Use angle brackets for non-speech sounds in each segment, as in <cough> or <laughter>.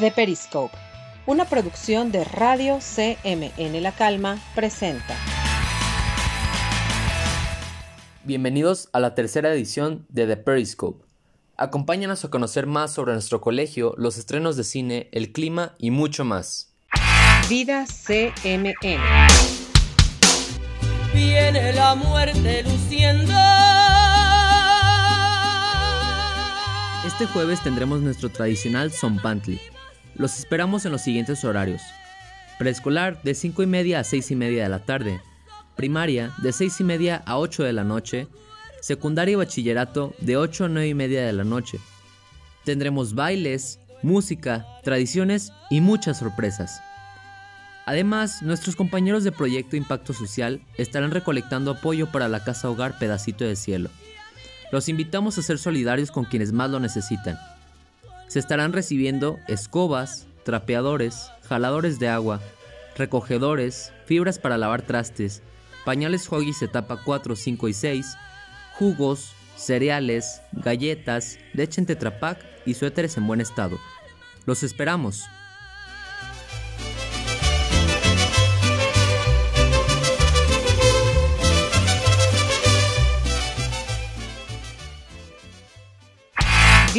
The Periscope, una producción de Radio CMN La Calma, presenta. Bienvenidos a la tercera edición de The Periscope. Acompáñanos a conocer más sobre nuestro colegio, los estrenos de cine, el clima y mucho más. Vida CMN. Viene la muerte luciendo. Este jueves tendremos nuestro tradicional Zompantli. Los esperamos en los siguientes horarios. Preescolar de 5 y media a 6 y media de la tarde. Primaria de 6 y media a 8 de la noche. Secundaria y bachillerato de 8 a 9 y media de la noche. Tendremos bailes, música, tradiciones y muchas sorpresas. Además, nuestros compañeros de Proyecto Impacto Social estarán recolectando apoyo para la Casa Hogar Pedacito de Cielo. Los invitamos a ser solidarios con quienes más lo necesitan. Se estarán recibiendo escobas, trapeadores, jaladores de agua, recogedores, fibras para lavar trastes, pañales Huggies etapa 4, 5 y 6, jugos, cereales, galletas, leche en Tetra y suéteres en buen estado. Los esperamos.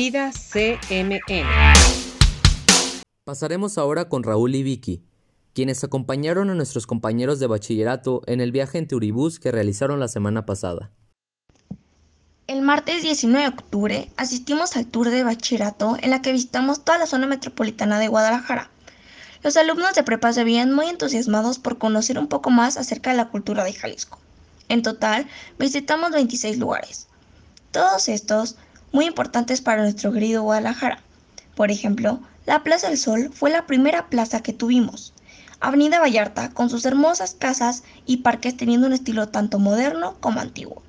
Vida CMN. Pasaremos ahora con Raúl y Vicky, quienes acompañaron a nuestros compañeros de bachillerato en el viaje en Turibús que realizaron la semana pasada. El martes 19 de octubre asistimos al tour de bachillerato en la que visitamos toda la zona metropolitana de Guadalajara. Los alumnos de prepa se veían muy entusiasmados por conocer un poco más acerca de la cultura de Jalisco. En total, visitamos 26 lugares. Todos estos muy importantes para nuestro querido Guadalajara. Por ejemplo, la Plaza del Sol fue la primera plaza que tuvimos. Avenida Vallarta, con sus hermosas casas y parques teniendo un estilo tanto moderno como antiguo.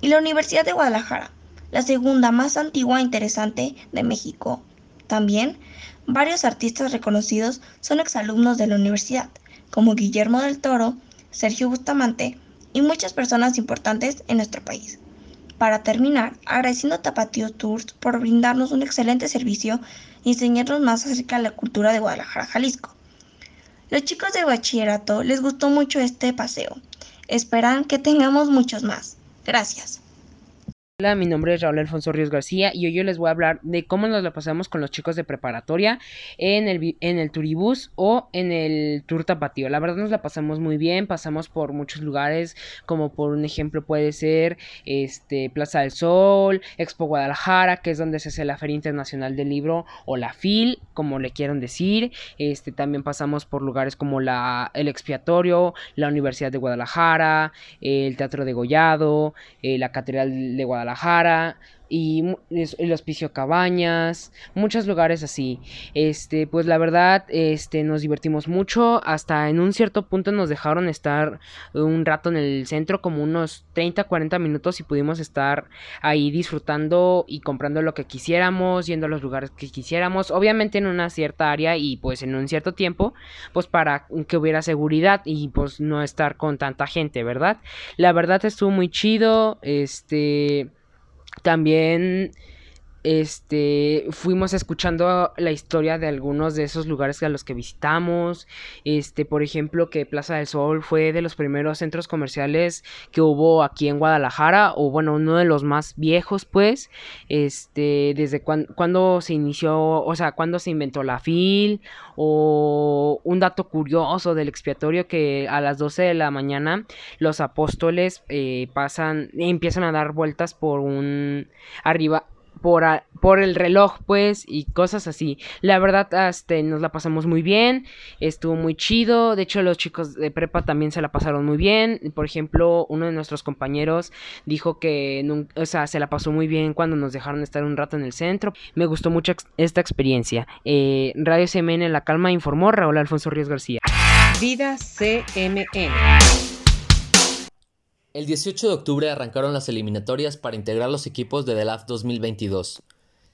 Y la Universidad de Guadalajara, la segunda más antigua e interesante de México. También, varios artistas reconocidos son exalumnos de la universidad, como Guillermo del Toro, Sergio Bustamante y muchas personas importantes en nuestro país. Para terminar, agradeciendo a Tapatío Tours por brindarnos un excelente servicio y enseñarnos más acerca de la cultura de Guadalajara, Jalisco. Los chicos de bachillerato les gustó mucho este paseo. Esperan que tengamos muchos más. Gracias. Hola, mi nombre es Raúl Alfonso Ríos García y hoy yo les voy a hablar de cómo nos lo pasamos con los chicos de preparatoria en el, en el Turibús o en el Tour Tapatío. La verdad nos la pasamos muy bien, pasamos por muchos lugares, como por un ejemplo puede ser este, Plaza del Sol, Expo Guadalajara, que es donde se hace la Feria Internacional del Libro o la FIL, como le quieran decir. Este, también pasamos por lugares como la, el Expiatorio, la Universidad de Guadalajara, el Teatro de Gollado, eh, la Catedral de Guadalajara Guadalajara y el hospicio Cabañas, muchos lugares así. Este, pues la verdad, este, nos divertimos mucho. Hasta en un cierto punto nos dejaron estar un rato en el centro, como unos 30, 40 minutos, y pudimos estar ahí disfrutando y comprando lo que quisiéramos, yendo a los lugares que quisiéramos. Obviamente en una cierta área y pues en un cierto tiempo, pues para que hubiera seguridad y pues no estar con tanta gente, ¿verdad? La verdad estuvo muy chido. Este también este fuimos escuchando la historia de algunos de esos lugares a los que visitamos este por ejemplo que Plaza del Sol fue de los primeros centros comerciales que hubo aquí en Guadalajara o bueno uno de los más viejos pues este desde cuando se inició o sea cuando se inventó la FIL o un dato curioso del expiatorio que a las 12 de la mañana los apóstoles eh, pasan empiezan a dar vueltas por un arriba por, el reloj, pues, y cosas así. La verdad, este, nos la pasamos muy bien, estuvo muy chido. De hecho, los chicos de prepa también se la pasaron muy bien. Por ejemplo, uno de nuestros compañeros dijo que, o sea, se la pasó muy bien cuando nos dejaron estar un rato en el centro. Me gustó mucho esta experiencia. Eh, Radio CMN La Calma informó Raúl Alfonso Ríos García. Vida CMN. El 18 de octubre arrancaron las eliminatorias para integrar los equipos de The LAF 2022.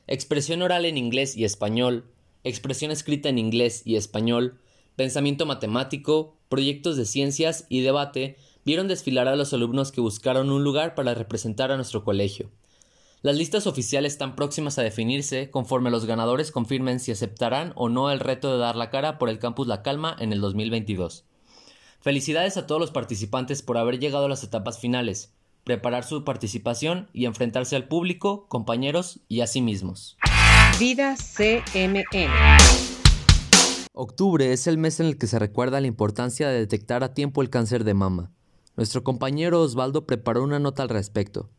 Expresión oral en inglés y español, expresión escrita en inglés y español, pensamiento matemático, proyectos de ciencias y debate vieron desfilar a los alumnos que buscaron un lugar para representar a nuestro colegio. Las listas oficiales están próximas a definirse conforme los ganadores confirmen si aceptarán o no el reto de dar la cara por el campus La Calma en el 2022. Felicidades a todos los participantes por haber llegado a las etapas finales, preparar su participación y enfrentarse al público, compañeros y a sí mismos. Vida CMN. Octubre es el mes en el que se recuerda la importancia de detectar a tiempo el cáncer de mama. Nuestro compañero Osvaldo preparó una nota al respecto.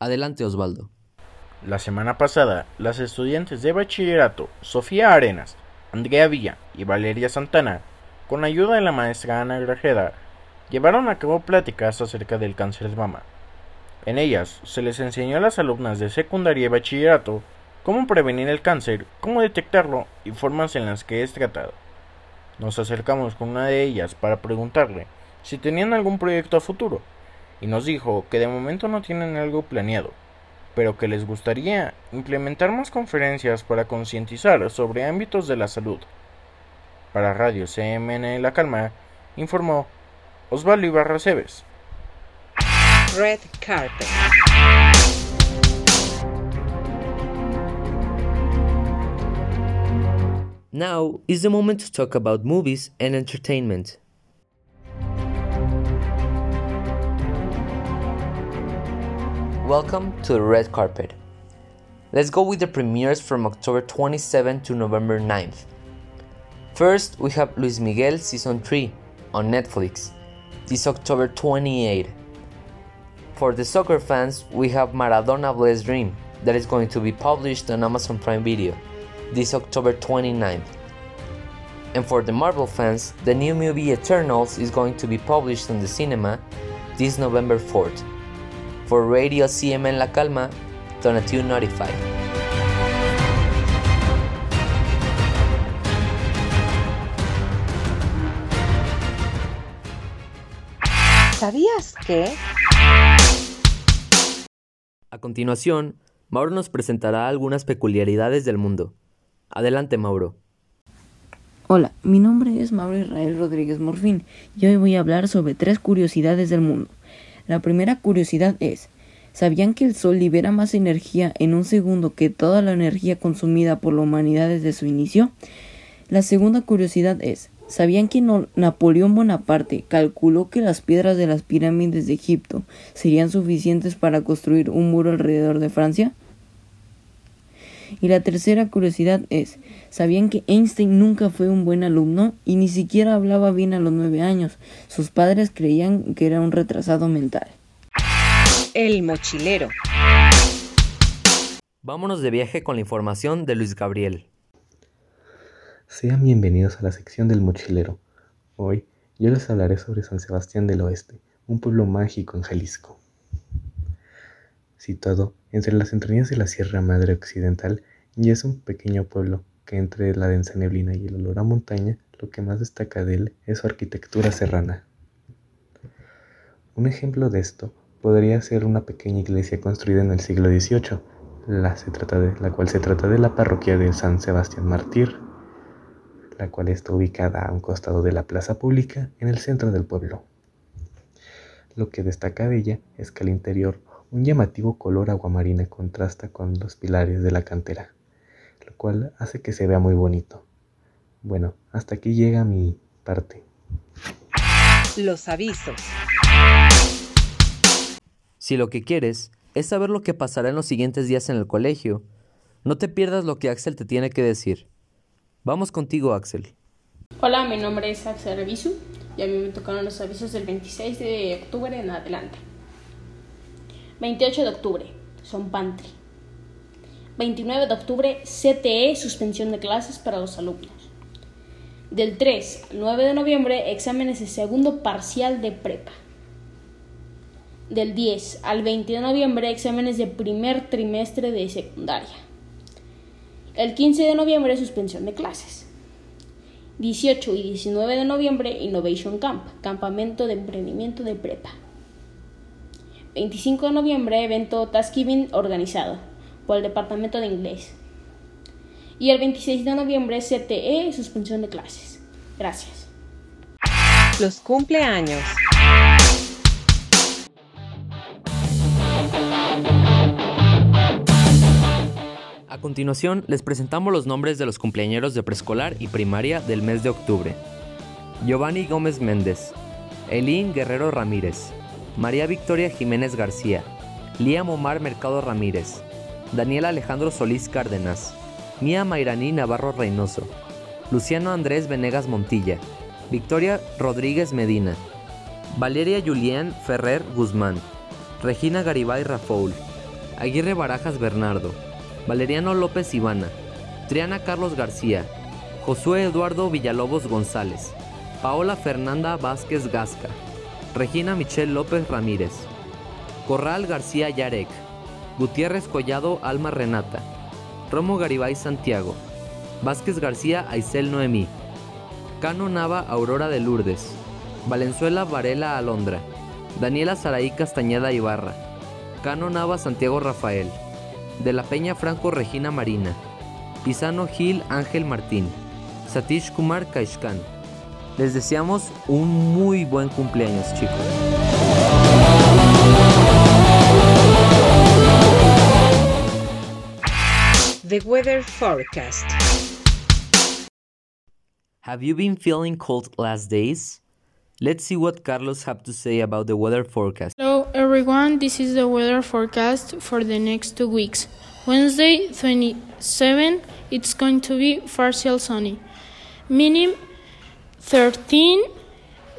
Adelante Osvaldo. La semana pasada, las estudiantes de bachillerato Sofía Arenas, Andrea Villa y Valeria Santana, con ayuda de la maestra Ana Grajeda, llevaron a cabo pláticas acerca del cáncer de mama. En ellas se les enseñó a las alumnas de secundaria y bachillerato cómo prevenir el cáncer, cómo detectarlo y formas en las que es tratado. Nos acercamos con una de ellas para preguntarle si tenían algún proyecto a futuro, y nos dijo que de momento no tienen algo planeado, pero que les gustaría implementar más conferencias para concientizar sobre ámbitos de la salud. Para Radio CMN La Calma, informó Osvaldo Ibarra Cebes. Red Carpet. Now is the moment to talk about movies and entertainment. Welcome to the red carpet. Let's go with the premieres from October 27 to November 9th. First, we have Luis Miguel Season 3 on Netflix, this October 28. For the soccer fans, we have Maradona Blessed Dream that is going to be published on Amazon Prime Video this October 29th. And for the Marvel fans, the new movie Eternals is going to be published on the cinema this November 4th. For Radio CMN La Calma, Donatio Notified. ¿Sabías que? A continuación, Mauro nos presentará algunas peculiaridades del mundo. Adelante, Mauro. Hola, mi nombre es Mauro Israel Rodríguez Morfín y hoy voy a hablar sobre tres curiosidades del mundo. La primera curiosidad es, ¿sabían que el Sol libera más energía en un segundo que toda la energía consumida por la humanidad desde su inicio? La segunda curiosidad es, ¿sabían que no- Napoleón Bonaparte calculó que las piedras de las pirámides de Egipto serían suficientes para construir un muro alrededor de Francia? Y la tercera curiosidad es, ¿sabían que Einstein nunca fue un buen alumno y ni siquiera hablaba bien a los nueve años? Sus padres creían que era un retrasado mental. El mochilero. Vámonos de viaje con la información de Luis Gabriel. Sean bienvenidos a la sección del mochilero. Hoy yo les hablaré sobre San Sebastián del Oeste, un pueblo mágico en Jalisco. Situado entre las entrañas de la Sierra Madre Occidental, y es un pequeño pueblo que entre la densa neblina y el olor a montaña, lo que más destaca de él es su arquitectura serrana. Un ejemplo de esto podría ser una pequeña iglesia construida en el siglo XVIII, la, la cual se trata de la parroquia de San Sebastián Mártir, la cual está ubicada a un costado de la plaza pública en el centro del pueblo. Lo que destaca de ella es que al interior un llamativo color aguamarina contrasta con los pilares de la cantera, lo cual hace que se vea muy bonito. Bueno, hasta aquí llega mi parte. Los avisos. Si lo que quieres es saber lo que pasará en los siguientes días en el colegio, no te pierdas lo que Axel te tiene que decir. Vamos contigo, Axel. Hola, mi nombre es Axel Revisu y a mí me tocaron los avisos del 26 de octubre en adelante. 28 de octubre, Son Pantry. 29 de octubre, CTE, suspensión de clases para los alumnos. Del 3 al 9 de noviembre, exámenes de segundo parcial de prepa. Del 10 al 20 de noviembre, exámenes de primer trimestre de secundaria. El 15 de noviembre, suspensión de clases. 18 y 19 de noviembre, Innovation Camp, campamento de emprendimiento de prepa. 25 de noviembre, evento Taskgiving organizado por el Departamento de Inglés. Y el 26 de noviembre, CTE, suspensión de clases. Gracias. Los cumpleaños. Continuación les presentamos los nombres de los cumpleañeros de preescolar y primaria del mes de octubre. Giovanni Gómez Méndez, Elín Guerrero Ramírez, María Victoria Jiménez García, Lía Momar Mercado Ramírez, Daniel Alejandro Solís Cárdenas, Mía Mairaní Navarro Reynoso, Luciano Andrés Venegas Montilla, Victoria Rodríguez Medina, Valeria Julián Ferrer Guzmán, Regina Garibay Rafoul, Aguirre Barajas Bernardo, Valeriano López Ivana, Triana Carlos García, Josué Eduardo Villalobos González, Paola Fernanda Vázquez Gasca, Regina Michelle López Ramírez, Corral García Yarek, Gutiérrez Collado Alma Renata, Romo Garibay Santiago, Vázquez García Aisel Noemí, Cano Nava Aurora de Lourdes, Valenzuela Varela Alondra, Daniela Saraí Castañeda Ibarra, Cano Nava Santiago Rafael, De la Peña Franco Regina Marina, Pisano Gil Ángel Martín, Satish Kumar Kaishkan. Les deseamos un muy buen cumpleaños chicos. The Weather Forecast. Have you been feeling cold last days? Let's see what Carlos have to say about the weather forecast. Everyone, this is the weather forecast for the next two weeks. Wednesday 27, it's going to be partial sunny. Minimum 13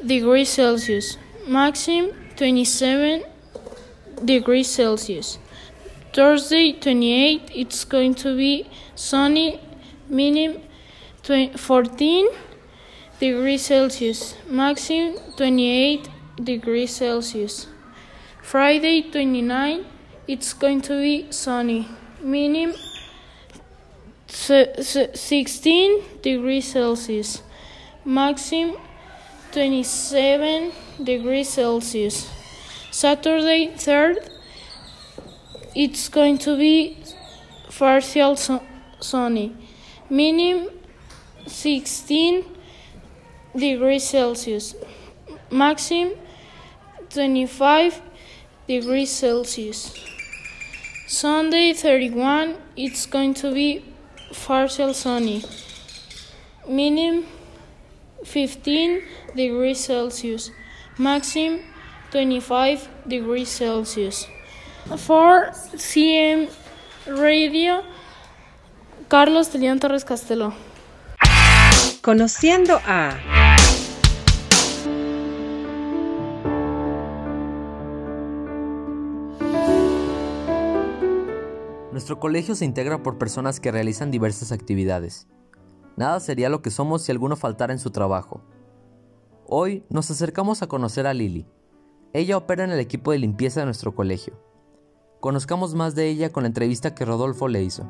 degrees Celsius. Maximum 27 degrees Celsius. Thursday 28, it's going to be sunny. Minimum 14 degrees Celsius, maximum 28 degrees Celsius. Friday 29, it's going to be sunny, minimum 16 degrees Celsius, maximum 27 degrees Celsius. Saturday 3rd, it's going to be partial sunny, minimum 16 degrees Celsius, maximum 25 degrees Celsius. Sunday 31, it's going to be partial sunny, minimum 15 degrees Celsius, maximum 25 degrees Celsius. For CM Radio, Carlos Telian Torres Castelo. Conociendo a... Nuestro colegio se integra por personas que realizan diversas actividades. Nada sería lo que somos si alguno faltara en su trabajo. Hoy nos acercamos a conocer a Lili. Ella opera en el equipo de limpieza de nuestro colegio. Conozcamos más de ella con la entrevista que Rodolfo le hizo.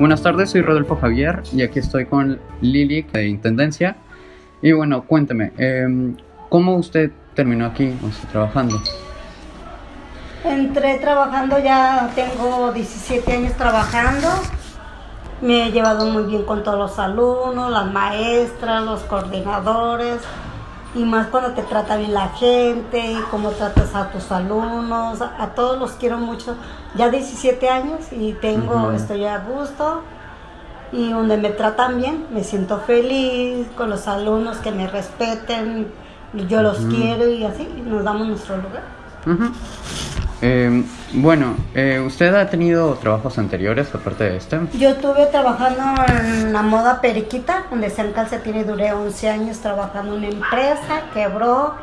Buenas tardes, soy Rodolfo Javier y aquí estoy con Lili de Intendencia. Y bueno, cuénteme, eh, ¿cómo usted terminó aquí o trabajando? Entré trabajando, ya tengo 17 años trabajando. Me he llevado muy bien con todos los alumnos, las maestras, los coordinadores. Y más cuando te trata bien la gente, cómo tratas a tus alumnos, a todos los quiero mucho. Ya 17 años y tengo, estoy a gusto. Y donde me tratan bien, me siento feliz con los alumnos que me respeten, yo los quiero y así nos damos nuestro lugar. Eh, bueno, eh, ¿usted ha tenido trabajos anteriores aparte de este? Yo estuve trabajando en la moda periquita, donde se calcetín y duré 11 años trabajando en una empresa, quebró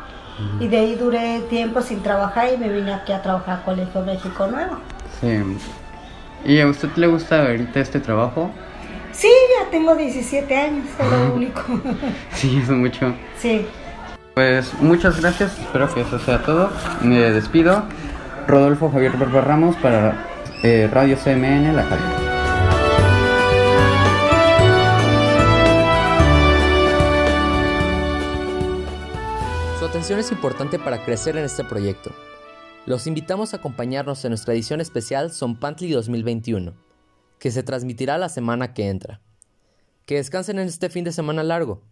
y de ahí duré tiempo sin trabajar y me vine aquí a trabajar a Colegio México Nuevo. Sí. ¿Y a usted le gusta ahorita este trabajo? Sí, ya tengo 17 años, es lo único. <laughs> sí, es mucho. Sí. Pues muchas gracias, espero que eso sea todo. Me despido. Rodolfo Javier Barba Ramos para eh, Radio CMN La Calma. Su atención es importante para crecer en este proyecto. Los invitamos a acompañarnos en nuestra edición especial Son Pantli 2021, que se transmitirá la semana que entra. Que descansen en este fin de semana largo.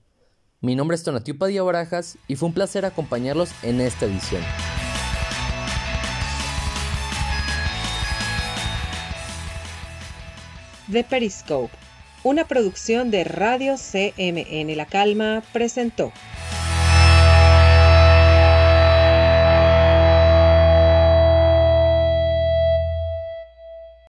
Mi nombre es Tonatiuh Padilla Barajas y fue un placer acompañarlos en esta edición. The Periscope, una producción de Radio CMN La Calma, presentó.